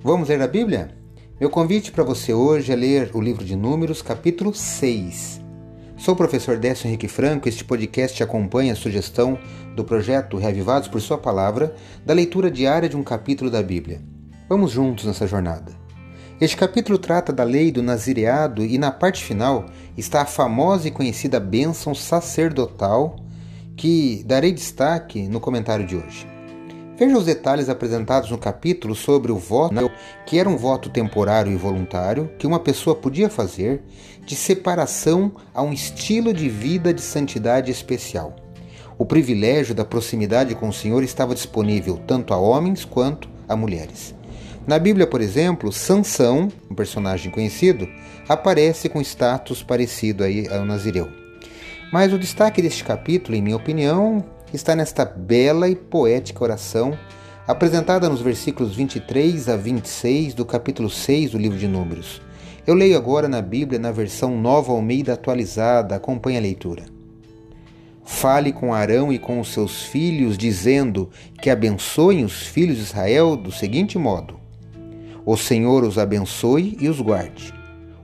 Vamos ler a Bíblia? Meu convite para você hoje é ler o livro de Números, capítulo 6. Sou o professor Décio Henrique Franco este podcast acompanha a sugestão do projeto Reavivados por Sua Palavra da leitura diária de um capítulo da Bíblia. Vamos juntos nessa jornada. Este capítulo trata da lei do nazireado e na parte final está a famosa e conhecida bênção sacerdotal que darei destaque no comentário de hoje. Veja os detalhes apresentados no capítulo sobre o voto, que era um voto temporário e voluntário que uma pessoa podia fazer de separação a um estilo de vida de santidade especial. O privilégio da proximidade com o Senhor estava disponível tanto a homens quanto a mulheres. Na Bíblia, por exemplo, Sansão, um personagem conhecido, aparece com status parecido aí ao Nazireu. Mas o destaque deste capítulo, em minha opinião, está nesta bela e poética oração apresentada nos versículos 23 a 26 do capítulo 6 do livro de Números. Eu leio agora na Bíblia na versão Nova Almeida atualizada, acompanhe a leitura. Fale com Arão e com os seus filhos, dizendo que abençoem os filhos de Israel do seguinte modo: O Senhor os abençoe e os guarde.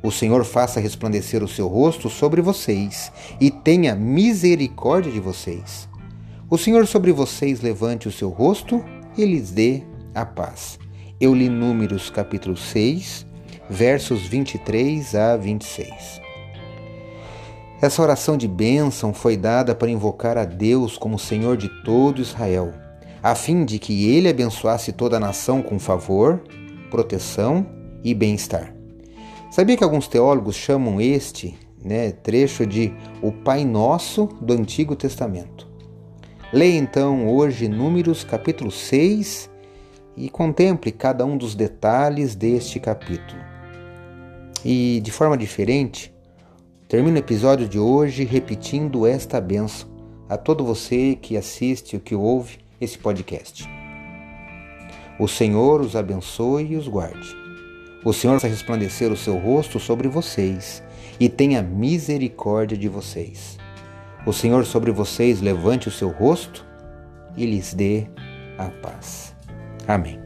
O Senhor faça resplandecer o seu rosto sobre vocês e tenha misericórdia de vocês. O Senhor sobre vocês levante o seu rosto e lhes dê a paz. Eu li Números capítulo 6, versos 23 a 26. Essa oração de bênção foi dada para invocar a Deus como Senhor de todo Israel, a fim de que ele abençoasse toda a nação com favor, proteção e bem-estar. Sabia que alguns teólogos chamam este né, trecho de o Pai Nosso do Antigo Testamento? Leia então hoje Números capítulo 6 e contemple cada um dos detalhes deste capítulo. E de forma diferente, termino o episódio de hoje repetindo esta benção a todo você que assiste ou que ouve esse podcast. O Senhor os abençoe e os guarde. O Senhor faça resplandecer o seu rosto sobre vocês e tenha misericórdia de vocês. O Senhor sobre vocês levante o seu rosto e lhes dê a paz. Amém.